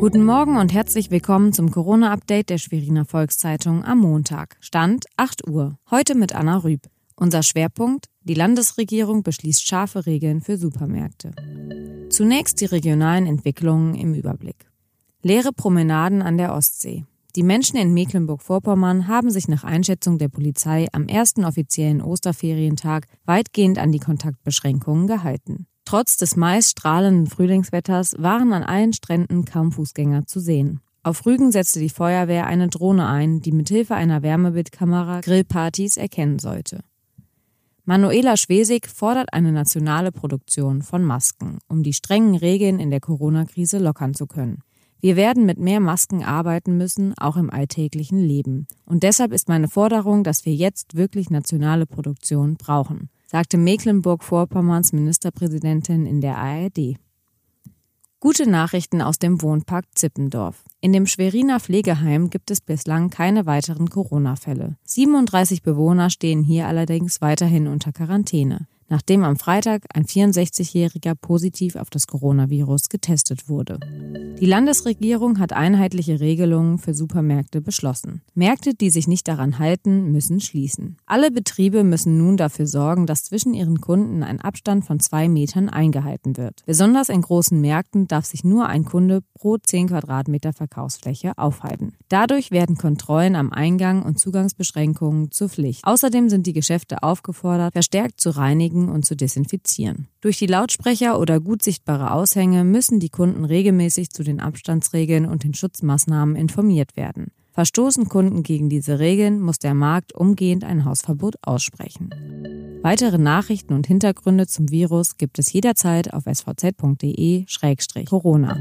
Guten Morgen und herzlich willkommen zum Corona-Update der Schweriner Volkszeitung am Montag. Stand 8 Uhr. Heute mit Anna Rüb. Unser Schwerpunkt: Die Landesregierung beschließt scharfe Regeln für Supermärkte. Zunächst die regionalen Entwicklungen im Überblick. Leere Promenaden an der Ostsee. Die Menschen in Mecklenburg-Vorpommern haben sich nach Einschätzung der Polizei am ersten offiziellen Osterferientag weitgehend an die Kontaktbeschränkungen gehalten. Trotz des meist strahlenden Frühlingswetters waren an allen Stränden kaum Fußgänger zu sehen. Auf Rügen setzte die Feuerwehr eine Drohne ein, die mithilfe einer Wärmebildkamera Grillpartys erkennen sollte. Manuela Schwesig fordert eine nationale Produktion von Masken, um die strengen Regeln in der Corona-Krise lockern zu können. Wir werden mit mehr Masken arbeiten müssen, auch im alltäglichen Leben. Und deshalb ist meine Forderung, dass wir jetzt wirklich nationale Produktion brauchen, sagte Mecklenburg-Vorpommerns Ministerpräsidentin in der ARD. Gute Nachrichten aus dem Wohnpark Zippendorf. In dem Schweriner Pflegeheim gibt es bislang keine weiteren Corona-Fälle. 37 Bewohner stehen hier allerdings weiterhin unter Quarantäne nachdem am Freitag ein 64-Jähriger positiv auf das Coronavirus getestet wurde. Die Landesregierung hat einheitliche Regelungen für Supermärkte beschlossen. Märkte, die sich nicht daran halten, müssen schließen. Alle Betriebe müssen nun dafür sorgen, dass zwischen ihren Kunden ein Abstand von zwei Metern eingehalten wird. Besonders in großen Märkten darf sich nur ein Kunde pro 10 Quadratmeter Verkaufsfläche aufhalten. Dadurch werden Kontrollen am Eingang und Zugangsbeschränkungen zur Pflicht. Außerdem sind die Geschäfte aufgefordert, verstärkt zu reinigen und zu desinfizieren. Durch die Lautsprecher oder gut sichtbare Aushänge müssen die Kunden regelmäßig zu den Abstandsregeln und den Schutzmaßnahmen informiert werden. Verstoßen Kunden gegen diese Regeln, muss der Markt umgehend ein Hausverbot aussprechen. Weitere Nachrichten und Hintergründe zum Virus gibt es jederzeit auf svz.de-corona.